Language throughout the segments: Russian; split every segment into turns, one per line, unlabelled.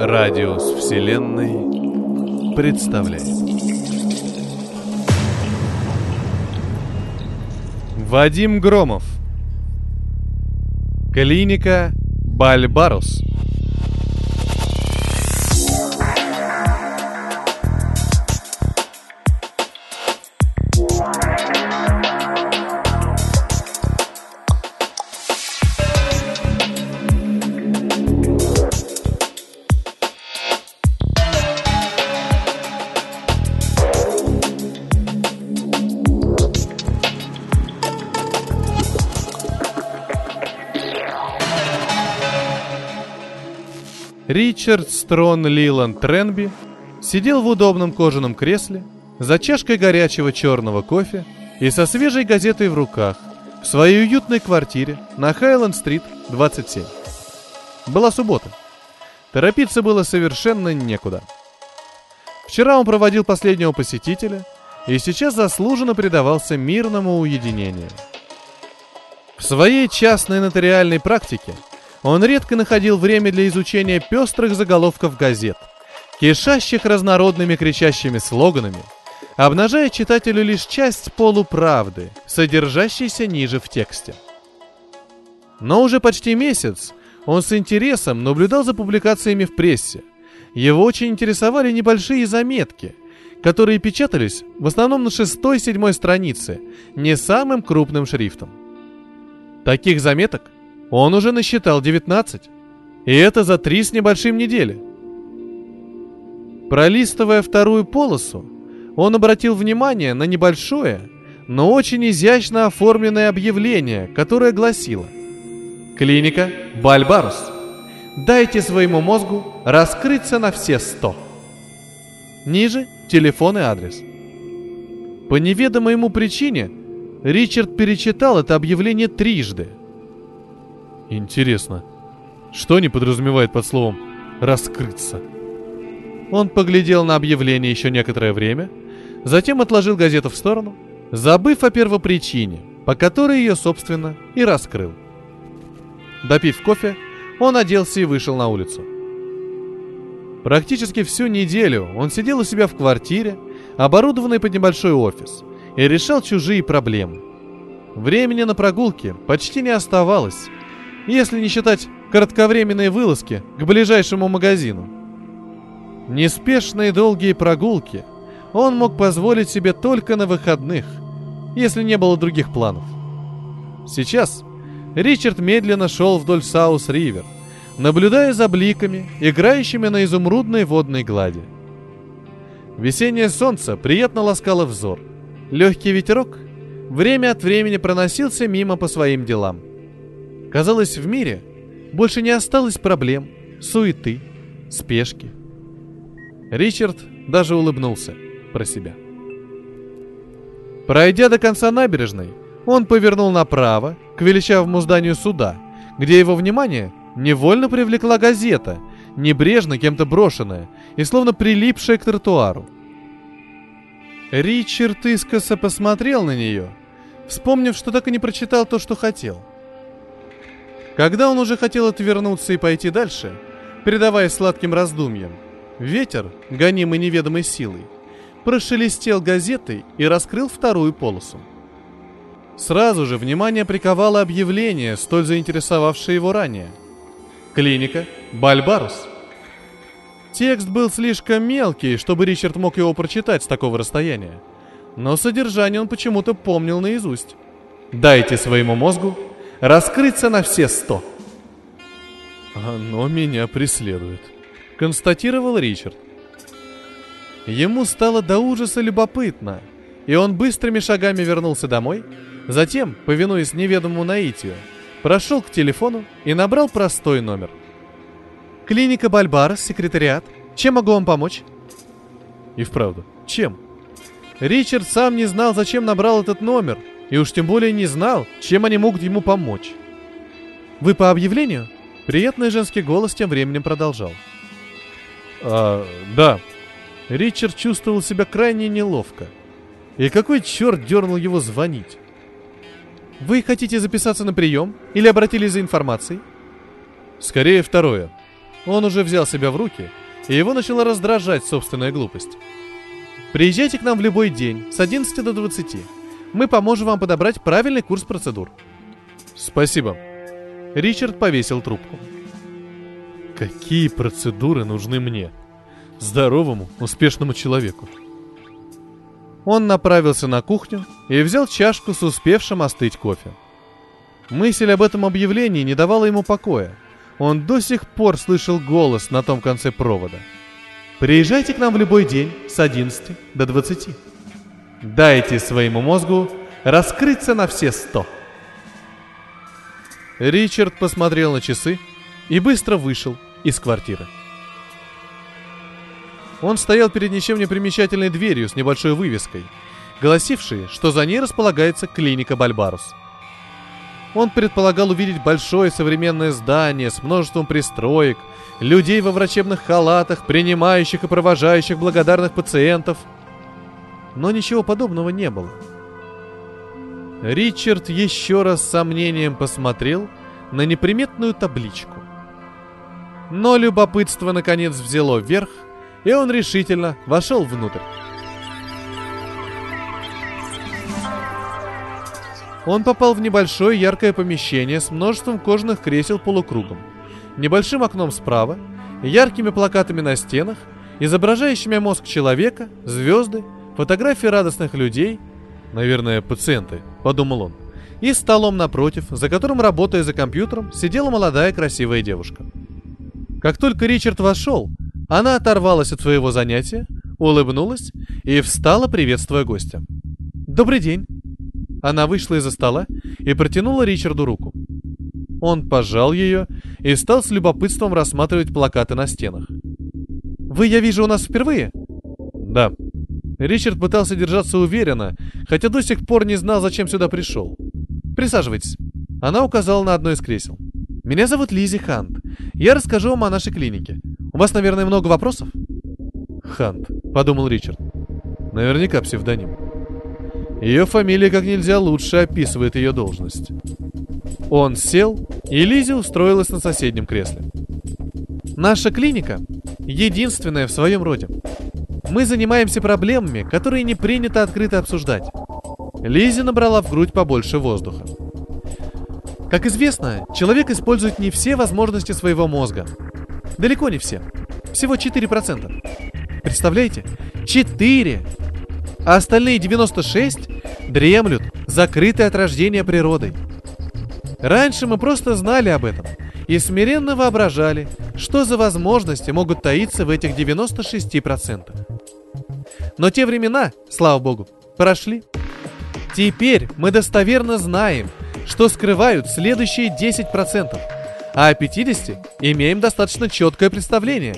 Радиус Вселенной представляет. Вадим Громов. Клиника Бальбарус Ричард Строн Лиланд Тренби сидел в удобном кожаном кресле за чашкой горячего черного кофе и со свежей газетой в руках в своей уютной квартире на Хайленд-стрит, 27. Была суббота. Торопиться было совершенно некуда. Вчера он проводил последнего посетителя и сейчас заслуженно предавался мирному уединению. В своей частной нотариальной практике – он редко находил время для изучения пестрых заголовков газет, кишащих разнородными кричащими слоганами, обнажая читателю лишь часть полуправды, содержащейся ниже в тексте. Но уже почти месяц он с интересом наблюдал за публикациями в прессе. Его очень интересовали небольшие заметки, которые печатались в основном на шестой-седьмой странице, не самым крупным шрифтом. Таких заметок он уже насчитал 19. И это за три с небольшим недели. Пролистывая вторую полосу, он обратил внимание на небольшое, но очень изящно оформленное объявление, которое гласило «Клиника Бальбарус. Дайте своему мозгу раскрыться на все сто». Ниже телефон и адрес. По неведомой ему причине Ричард перечитал это объявление трижды – Интересно, что не подразумевает под словом «раскрыться»? Он поглядел на объявление еще некоторое время, затем отложил газету в сторону, забыв о первопричине, по которой ее, собственно, и раскрыл. Допив кофе, он оделся и вышел на улицу. Практически всю неделю он сидел у себя в квартире, оборудованной под небольшой офис, и решал чужие проблемы. Времени на прогулки почти не оставалось, если не считать кратковременные вылазки к ближайшему магазину. Неспешные долгие прогулки он мог позволить себе только на выходных, если не было других планов. Сейчас Ричард медленно шел вдоль Саус-Ривер, наблюдая за бликами, играющими на изумрудной водной глади. Весеннее солнце приятно ласкало взор. Легкий ветерок время от времени проносился мимо по своим делам. Казалось, в мире больше не осталось проблем, суеты, спешки. Ричард даже улыбнулся про себя. Пройдя до конца набережной, он повернул направо к величавому зданию суда, где его внимание невольно привлекла газета, небрежно кем-то брошенная и словно прилипшая к тротуару. Ричард искоса посмотрел на нее, вспомнив, что так и не прочитал то, что хотел – когда он уже хотел отвернуться и пойти дальше, передавая сладким раздумьям, ветер, гонимый неведомой силой, прошелестел газетой и раскрыл вторую полосу. Сразу же внимание приковало объявление, столь заинтересовавшее его ранее. Клиника Бальбарус. Текст был слишком мелкий, чтобы Ричард мог его прочитать с такого расстояния. Но содержание он почему-то помнил наизусть. Дайте своему мозгу раскрыться на все сто. «Оно меня преследует», — констатировал Ричард. Ему стало до ужаса любопытно, и он быстрыми шагами вернулся домой, затем, повинуясь неведомому наитию, прошел к телефону и набрал простой номер. «Клиника Бальбарас, секретариат. Чем могу вам помочь?» И вправду, чем? Ричард сам не знал, зачем набрал этот номер — и уж тем более не знал, чем они могут ему помочь. «Вы по объявлению?» Приятный женский голос тем временем продолжал. «А, да». Ричард чувствовал себя крайне неловко. И какой черт дернул его звонить? Вы хотите записаться на прием или обратились за информацией? Скорее второе. Он уже взял себя в руки, и его начала раздражать собственная глупость. Приезжайте к нам в любой день с 11 до 20. Мы поможем вам подобрать правильный курс процедур. Спасибо. Ричард повесил трубку. Какие процедуры нужны мне? Здоровому, успешному человеку. Он направился на кухню и взял чашку с успевшим остыть кофе. Мысль об этом объявлении не давала ему покоя. Он до сих пор слышал голос на том конце провода. «Приезжайте к нам в любой день с 11 до 20. Дайте своему мозгу раскрыться на все сто». Ричард посмотрел на часы и быстро вышел из квартиры. Он стоял перед ничем не примечательной дверью с небольшой вывеской, гласившей, что за ней располагается клиника Бальбарус. Он предполагал увидеть большое современное здание с множеством пристроек, людей во врачебных халатах, принимающих и провожающих благодарных пациентов. Но ничего подобного не было. Ричард еще раз с сомнением посмотрел на неприметную табличку. Но любопытство наконец взяло верх, и он решительно вошел внутрь. Он попал в небольшое яркое помещение с множеством кожаных кресел полукругом, небольшим окном справа, яркими плакатами на стенах, изображающими мозг человека, звезды, фотографии радостных людей, наверное, пациенты, подумал он, и столом напротив, за которым, работая за компьютером, сидела молодая красивая девушка. Как только Ричард вошел, она оторвалась от своего занятия, улыбнулась и встала, приветствуя гостя. «Добрый день!» Она вышла из-за стола и протянула Ричарду руку. Он пожал ее и стал с любопытством рассматривать плакаты на стенах. «Вы, я вижу, у нас впервые?» «Да». Ричард пытался держаться уверенно, хотя до сих пор не знал, зачем сюда пришел. «Присаживайтесь». Она указала на одно из кресел. «Меня зовут Лизи Хант. Я расскажу вам о нашей клинике. У вас, наверное, много вопросов?» «Хант», — подумал Ричард. «Наверняка псевдоним». Ее фамилия как нельзя лучше описывает ее должность. Он сел, и Лизи устроилась на соседнем кресле. Наша клиника единственная в своем роде. Мы занимаемся проблемами, которые не принято открыто обсуждать. Лизи набрала в грудь побольше воздуха. Как известно, человек использует не все возможности своего мозга, Далеко не все. Всего 4%. Представляете? 4! А остальные 96 дремлют, закрыты от рождения природой. Раньше мы просто знали об этом и смиренно воображали, что за возможности могут таиться в этих 96%. Но те времена, слава богу, прошли. Теперь мы достоверно знаем, что скрывают следующие 10% – а о 50 имеем достаточно четкое представление.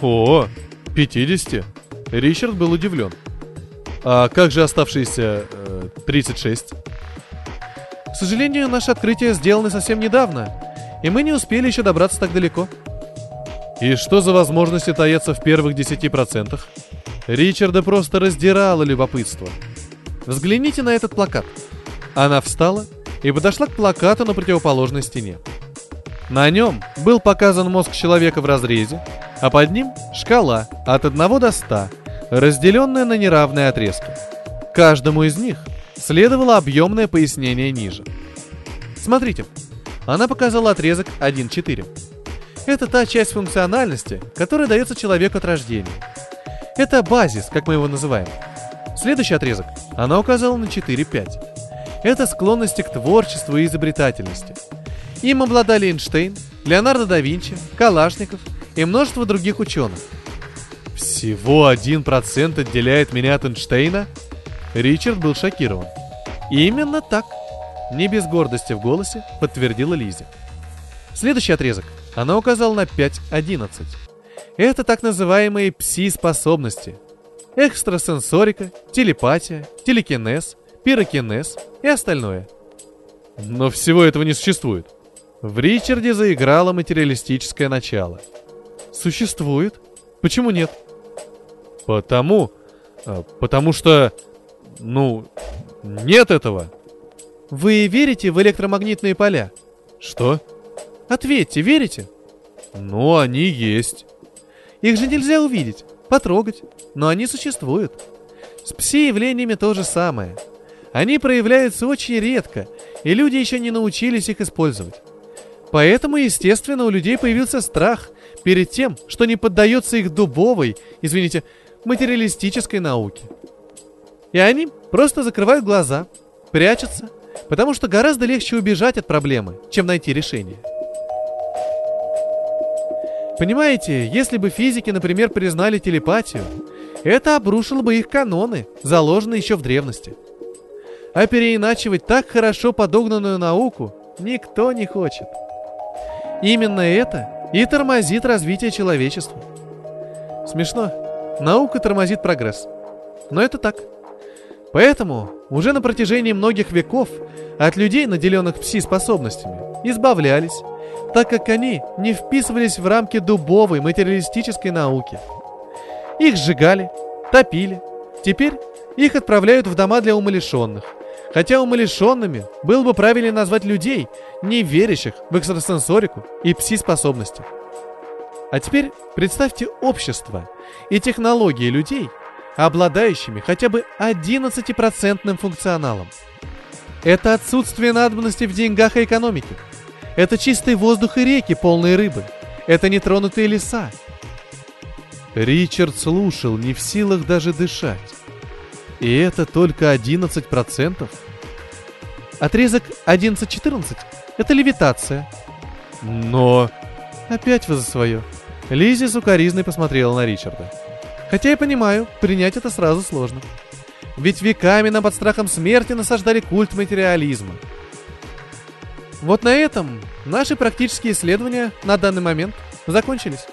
О, 50? Ричард был удивлен. А как же оставшиеся э, 36? К сожалению, наше открытие сделано совсем недавно, и мы не успели еще добраться так далеко. И что за возможности таятся в первых 10%? Ричарда просто раздирало любопытство. Взгляните на этот плакат. Она встала и подошла к плакату на противоположной стене. На нем был показан мозг человека в разрезе, а под ним шкала от 1 до 100, разделенная на неравные отрезки. Каждому из них следовало объемное пояснение ниже. Смотрите, она показала отрезок 1.4. Это та часть функциональности, которая дается человеку от рождения. Это базис, как мы его называем. Следующий отрезок она указала на 4.5. Это склонности к творчеству и изобретательности – им обладали Эйнштейн, Леонардо да Винчи, Калашников и множество других ученых. Всего один процент отделяет меня от Эйнштейна? Ричард был шокирован. Именно так. Не без гордости в голосе подтвердила Лизи. Следующий отрезок. Она указала на 5.11. Это так называемые пси-способности. Экстрасенсорика, телепатия, телекинез, пирокинез и остальное. Но всего этого не существует. В Ричарде заиграло материалистическое начало. Существует? Почему нет? Потому... Э, потому что... Ну, нет этого. Вы верите в электромагнитные поля?
Что?
Ответьте, верите?
Ну, они есть.
Их же нельзя увидеть, потрогать, но они существуют. С пси-явлениями то же самое. Они проявляются очень редко, и люди еще не научились их использовать. Поэтому, естественно, у людей появился страх перед тем, что не поддается их дубовой, извините, материалистической науке. И они просто закрывают глаза, прячутся, потому что гораздо легче убежать от проблемы, чем найти решение. Понимаете, если бы физики, например, признали телепатию, это обрушило бы их каноны, заложенные еще в древности. А переиначивать так хорошо подогнанную науку никто не хочет. Именно это и тормозит развитие человечества. Смешно. Наука тормозит прогресс. Но это так. Поэтому уже на протяжении многих веков от людей, наделенных пси-способностями, избавлялись, так как они не вписывались в рамки дубовой материалистической науки. Их сжигали, топили. Теперь их отправляют в дома для умалишенных. Хотя умалишенными было бы правильнее назвать людей, не верящих в экстрасенсорику и пси-способности. А теперь представьте общество и технологии людей, обладающими хотя бы 11% функционалом. Это отсутствие надобности в деньгах и экономике. Это чистый воздух и реки, полные рыбы. Это нетронутые леса.
Ричард слушал, не в силах даже дышать. И это только 11%?
Отрезок 11-14 – это левитация.
Но...
Опять вы за свое. Лизи сукоризной посмотрела на Ричарда. Хотя я понимаю, принять это сразу сложно. Ведь веками нам под страхом смерти насаждали культ материализма. Вот на этом наши практические исследования на данный момент закончились.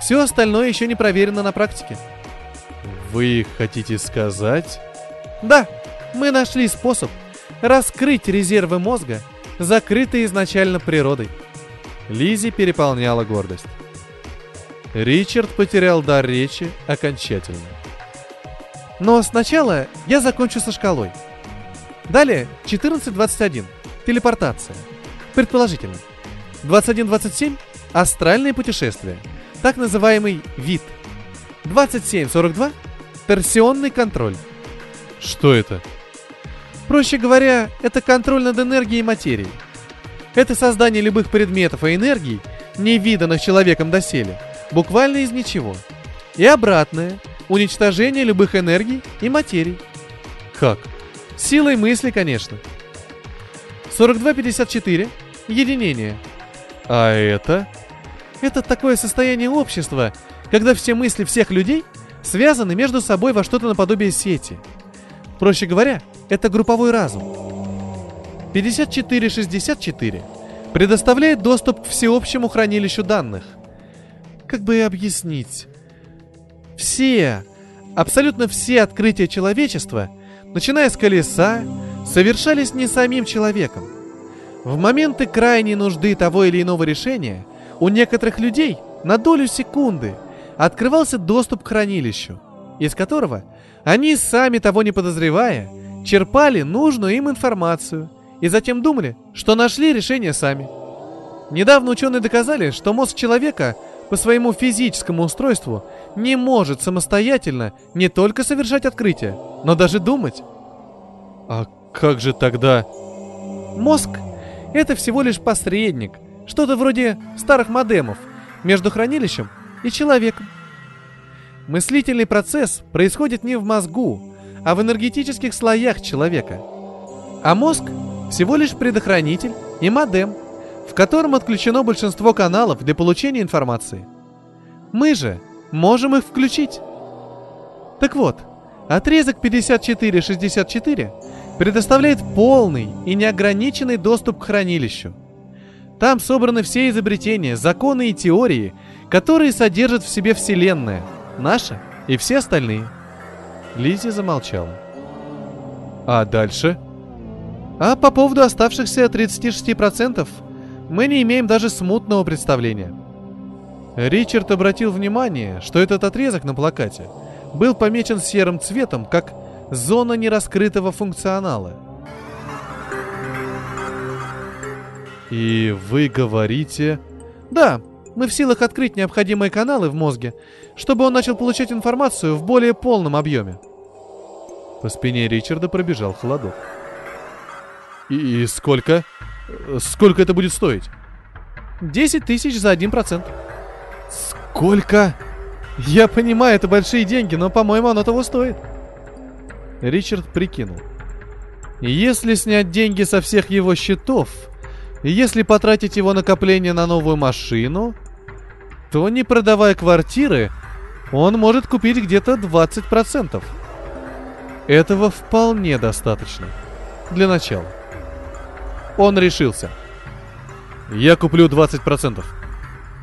Все остальное еще не проверено на практике.
Вы хотите сказать?
Да, мы нашли способ раскрыть резервы мозга, закрытые изначально природой. Лизи переполняла гордость.
Ричард потерял дар речи окончательно.
Но сначала я закончу со шкалой. Далее 14.21. Телепортация. Предположительно. 21.27. Астральные путешествия. Так называемый вид. 27.42. Торсионный контроль.
Что это?
Проще говоря, это контроль над энергией и материей. Это создание любых предметов и энергий, не виданных человеком доселе, буквально из ничего. И обратное – уничтожение любых энергий и материй.
Как?
Силой мысли, конечно. 42-54 – единение.
А это?
Это такое состояние общества, когда все мысли всех людей связаны между собой во что-то наподобие сети. Проще говоря, это групповой разум. 5464 предоставляет доступ к всеобщему хранилищу данных. Как бы объяснить? Все, абсолютно все открытия человечества, начиная с колеса, совершались не самим человеком. В моменты крайней нужды того или иного решения у некоторых людей на долю секунды открывался доступ к хранилищу, из которого они, сами того не подозревая, черпали нужную им информацию и затем думали, что нашли решение сами. Недавно ученые доказали, что мозг человека по своему физическому устройству не может самостоятельно не только совершать открытия, но даже думать.
А как же тогда?
Мозг — это всего лишь посредник, что-то вроде старых модемов между хранилищем и человеком. Мыслительный процесс происходит не в мозгу, а в энергетических слоях человека. А мозг всего лишь предохранитель и модем, в котором отключено большинство каналов для получения информации. Мы же можем их включить. Так вот, отрезок 5464 предоставляет полный и неограниченный доступ к хранилищу. Там собраны все изобретения, законы и теории, которые содержат в себе Вселенная – Наша и все остальные. Лизи замолчала.
А дальше?
А по поводу оставшихся 36% мы не имеем даже смутного представления. Ричард обратил внимание, что этот отрезок на плакате был помечен серым цветом как зона нераскрытого функционала. И вы говорите...
Да, мы в силах открыть необходимые каналы в мозге, чтобы он начал получать информацию в более полном объеме.
По спине Ричарда пробежал холодок. И сколько? Сколько это будет стоить?
10 тысяч за один процент.
Сколько?
Я понимаю, это большие деньги, но, по-моему, оно того стоит.
Ричард прикинул. Если снять деньги со всех его счетов, и если потратить его накопление на новую машину, то не продавая квартиры, он может купить где-то 20%. Этого вполне достаточно. Для начала. Он решился. Я куплю 20%.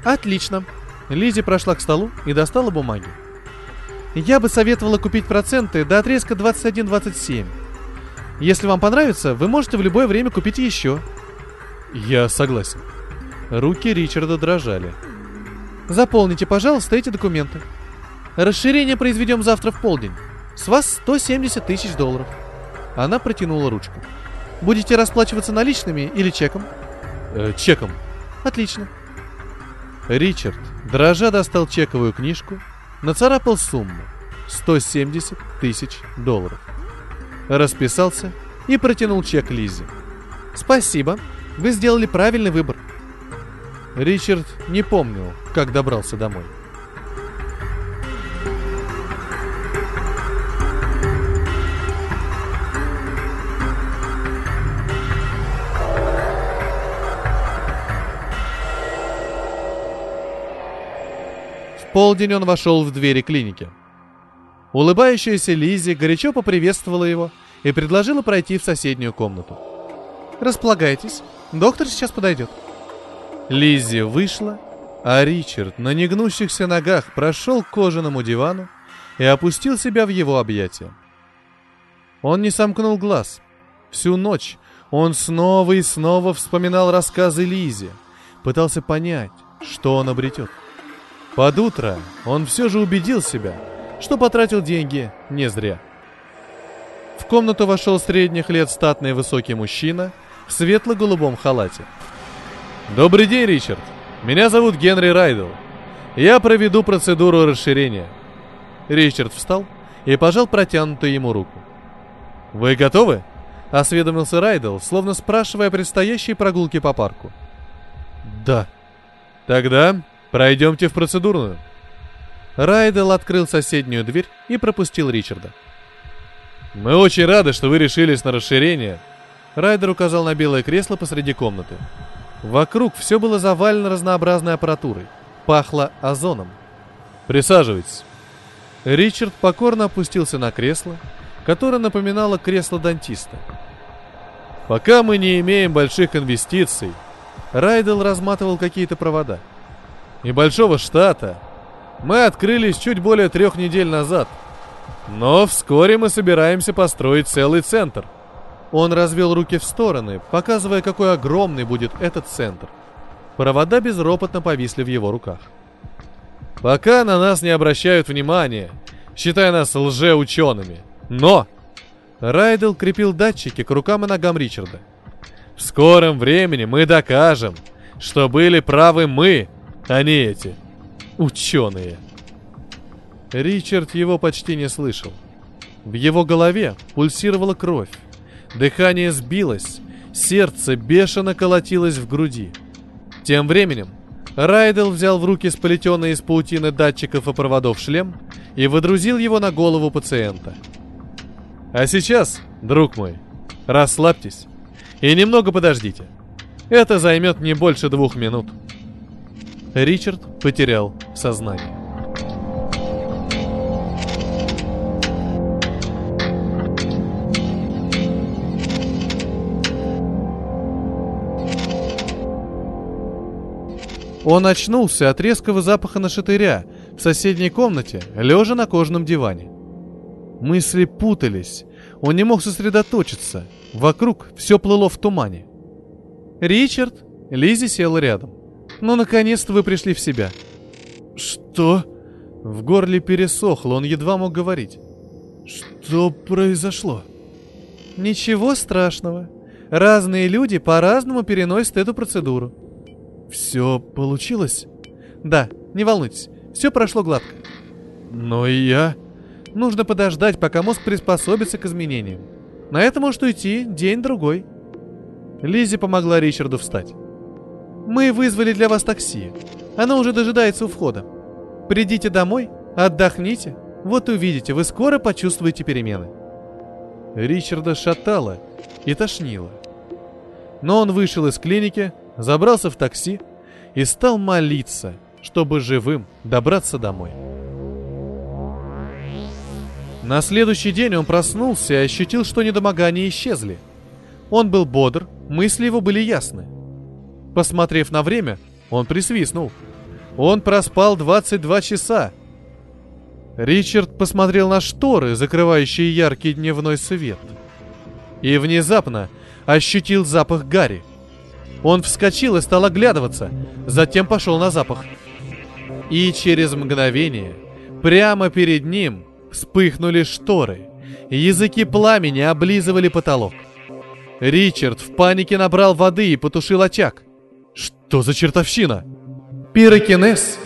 Отлично. Лизи прошла к столу и достала бумаги. Я бы советовала купить проценты до отрезка 21-27. Если вам понравится, вы можете в любое время купить еще.
Я согласен. Руки Ричарда дрожали.
Заполните, пожалуйста, эти документы. Расширение произведем завтра в полдень. С вас 170 тысяч долларов. Она протянула ручку. Будете расплачиваться наличными или чеком?
Э, чеком.
Отлично.
Ричард, дрожа, достал чековую книжку, нацарапал сумму 170 тысяч долларов. Расписался и протянул чек Лизе.
Спасибо. Вы сделали правильный выбор.
Ричард не помнил, как добрался домой. Полдень он вошел в двери клиники. Улыбающаяся Лизи горячо поприветствовала его и предложила пройти в соседнюю комнату.
Располагайтесь, доктор сейчас подойдет.
Лиззи вышла, а Ричард на негнущихся ногах прошел к кожаному дивану и опустил себя в его объятия. Он не сомкнул глаз. Всю ночь он снова и снова вспоминал рассказы Лизи, пытался понять, что он обретет. Под утро он все же убедил себя, что потратил деньги не зря. В комнату вошел средних лет статный высокий мужчина в светло-голубом халате – Добрый день, Ричард. Меня зовут Генри Райдл. Я проведу процедуру расширения. Ричард встал и пожал протянутую ему руку. Вы готовы? Осведомился Райдл, словно спрашивая о предстоящей прогулке по парку.
Да.
Тогда пройдемте в процедурную.
Райдл открыл соседнюю дверь и пропустил Ричарда.
Мы очень рады, что вы решились на расширение. Райдер указал на белое кресло посреди комнаты. Вокруг все было завалено разнообразной аппаратурой. Пахло озоном. «Присаживайтесь». Ричард покорно опустился на кресло, которое напоминало кресло дантиста. «Пока мы не имеем больших инвестиций», Райдел разматывал какие-то провода. «Небольшого штата. Мы открылись чуть более трех недель назад. Но вскоре мы собираемся построить целый центр – он развел руки в стороны, показывая, какой огромный будет этот центр. Провода безропотно повисли в его руках. Пока на нас не обращают внимания, считая нас лжеучеными. Но! Райдел крепил датчики к рукам и ногам Ричарда. В скором времени мы докажем, что были правы мы, не эти ученые. Ричард его почти не слышал. В его голове пульсировала кровь. Дыхание сбилось, сердце бешено колотилось в груди. Тем временем Райдел взял в руки сплетенный из паутины датчиков и проводов шлем и выдрузил его на голову пациента. А сейчас, друг мой, расслабьтесь и немного подождите. Это займет не больше двух минут. Ричард потерял сознание. Он очнулся от резкого запаха нашатыря в соседней комнате, лежа на кожаном диване. Мысли путались, он не мог сосредоточиться, вокруг все плыло в тумане. «Ричард?» Лизи села рядом. «Ну, наконец-то вы пришли в себя». «Что?» В горле пересохло, он едва мог говорить. «Что произошло?» «Ничего страшного.
Разные люди по-разному переносят эту процедуру. Все получилось? Да, не волнуйтесь, все прошло гладко.
Но и я...
Нужно подождать, пока мозг приспособится к изменениям. На это может уйти день-другой. Лизи помогла Ричарду встать. Мы вызвали для вас такси. Оно уже дожидается у входа. Придите домой, отдохните. Вот увидите, вы скоро почувствуете перемены.
Ричарда шатало и тошнило. Но он вышел из клиники, забрался в такси и стал молиться, чтобы живым добраться домой. На следующий день он проснулся и ощутил, что недомогания исчезли. Он был бодр, мысли его были ясны. Посмотрев на время, он присвистнул. Он проспал 22 часа. Ричард посмотрел на шторы, закрывающие яркий дневной свет. И внезапно ощутил запах гари. Он вскочил и стал оглядываться, затем пошел на запах. И через мгновение, прямо перед ним, вспыхнули шторы. Языки пламени облизывали потолок. Ричард в панике набрал воды и потушил очаг. Что за чертовщина? Пирокинез!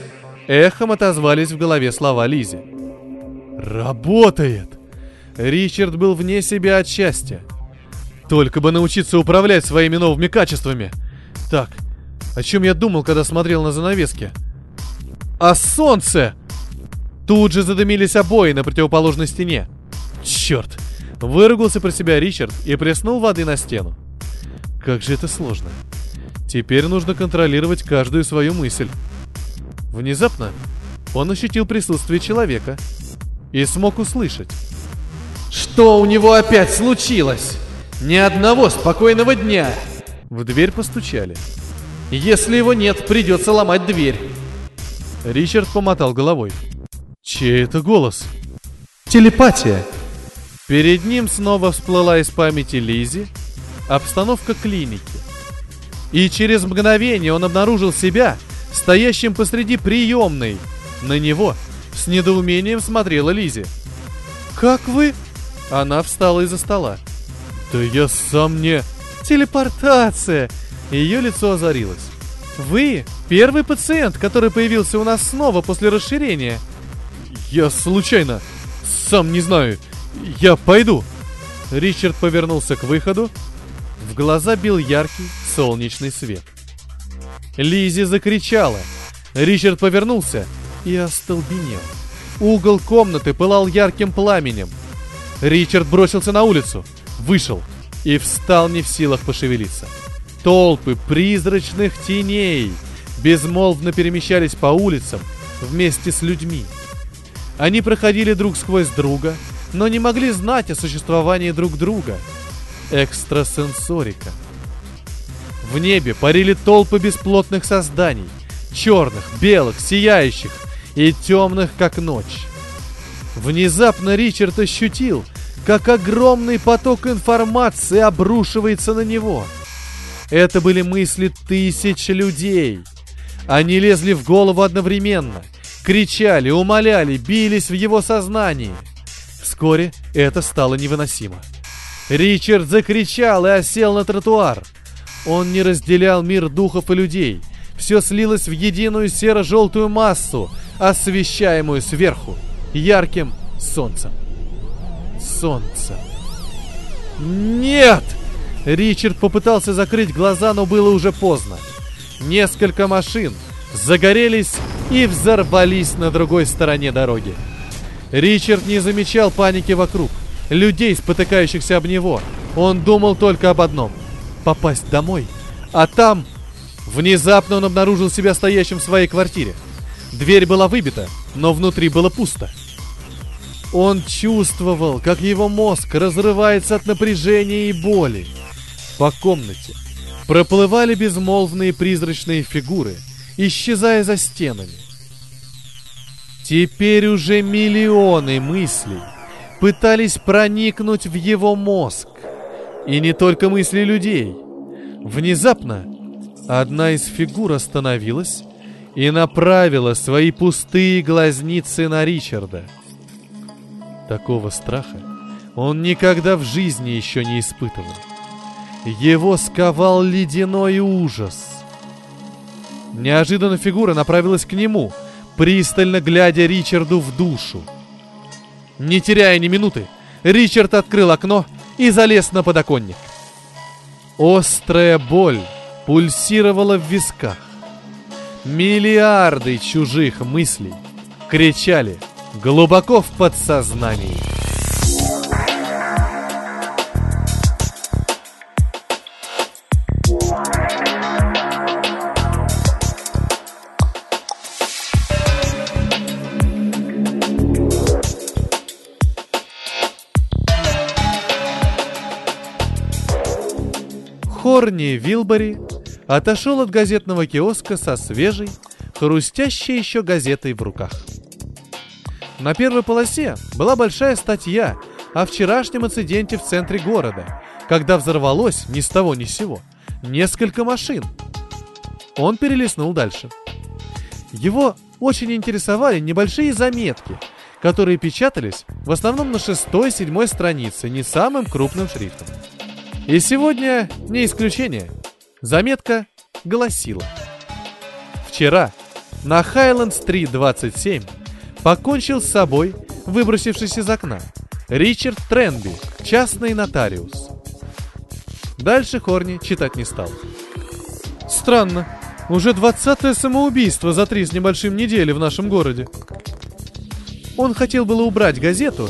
Эхом отозвались в голове слова Лизи. Работает! Ричард был вне себя от счастья. Только бы научиться управлять своими новыми качествами. Так, о чем я думал, когда смотрел на занавески? А солнце! Тут же задымились обои на противоположной стене. Черт! Выругался про себя Ричард и плеснул воды на стену. Как же это сложно. Теперь нужно контролировать каждую свою мысль. Внезапно он ощутил присутствие человека и смог услышать.
Что у него опять случилось? Ни одного спокойного дня.
В дверь постучали.
Если его нет, придется ломать дверь.
Ричард помотал головой. Чей это голос?
Телепатия.
Перед ним снова всплыла из памяти Лизи обстановка клиники. И через мгновение он обнаружил себя стоящим посреди приемной. На него с недоумением смотрела Лизи. «Как вы?» Она встала из-за стола. «Да я сам не...» «Телепортация!» Ее лицо озарилось. «Вы первый пациент, который появился у нас снова после расширения». «Я случайно. Сам не знаю. Я пойду». Ричард повернулся к выходу. В глаза бил яркий солнечный свет. Лизи закричала. Ричард повернулся и остолбенел. Угол комнаты пылал ярким пламенем. Ричард бросился на улицу, вышел и встал не в силах пошевелиться. Толпы призрачных теней безмолвно перемещались по улицам вместе с людьми. Они проходили друг сквозь друга, но не могли знать о существовании друг друга. Экстрасенсорика. В небе парили толпы бесплотных созданий, черных, белых, сияющих и темных, как ночь. Внезапно Ричард ощутил, как огромный поток информации обрушивается на него. Это были мысли тысяч людей. Они лезли в голову одновременно, кричали, умоляли, бились в его сознании. Вскоре это стало невыносимо. Ричард закричал и осел на тротуар. Он не разделял мир духов и людей. Все слилось в единую серо-желтую массу, освещаемую сверху ярким солнцем. Солнце. Нет! Ричард попытался закрыть глаза, но было уже поздно. Несколько машин загорелись и взорвались на другой стороне дороги. Ричард не замечал паники вокруг, людей, спотыкающихся об него. Он думал только об одном — попасть домой. А там... Внезапно он обнаружил себя стоящим в своей квартире. Дверь была выбита, но внутри было пусто. Он чувствовал, как его мозг разрывается от напряжения и боли. По комнате проплывали безмолвные призрачные фигуры, исчезая за стенами. Теперь уже миллионы мыслей пытались проникнуть в его мозг. И не только мысли людей. Внезапно одна из фигур остановилась и направила свои пустые глазницы на Ричарда – Такого страха он никогда в жизни еще не испытывал. Его сковал ледяной ужас. Неожиданно фигура направилась к нему, пристально глядя Ричарду в душу. Не теряя ни минуты, Ричард открыл окно и залез на подоконник. Острая боль пульсировала в висках. Миллиарды чужих мыслей кричали глубоко в подсознании. Хорни Вилбери отошел от газетного киоска со свежей, хрустящей еще газетой в руках. На первой полосе была большая статья о вчерашнем инциденте в центре города, когда взорвалось ни с того ни с сего несколько машин. Он перелистнул дальше. Его очень интересовали небольшие заметки, которые печатались в основном на шестой-седьмой странице не самым крупным шрифтом. И сегодня не исключение. Заметка гласила. Вчера на Хайленд-стрит 27 покончил с собой, выбросившись из окна, Ричард Тренби, частный нотариус. Дальше Хорни читать не стал. Странно, уже двадцатое самоубийство за три с небольшим недели в нашем городе. Он хотел было убрать газету,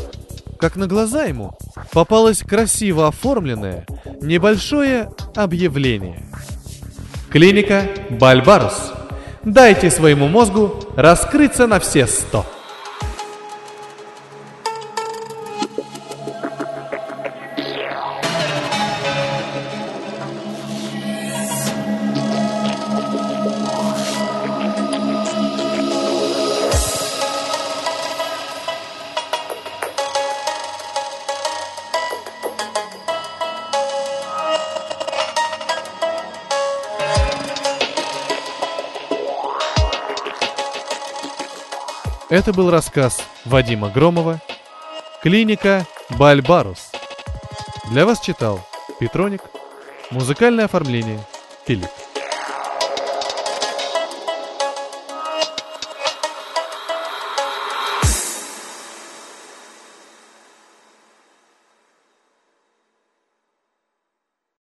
как на глаза ему попалось красиво оформленное небольшое объявление. Клиника Бальбарус. Дайте своему мозгу раскрыться на все сто. Это был рассказ Вадима Громова «Клиника Бальбарус». Для вас читал Петроник. Музыкальное оформление Филипп.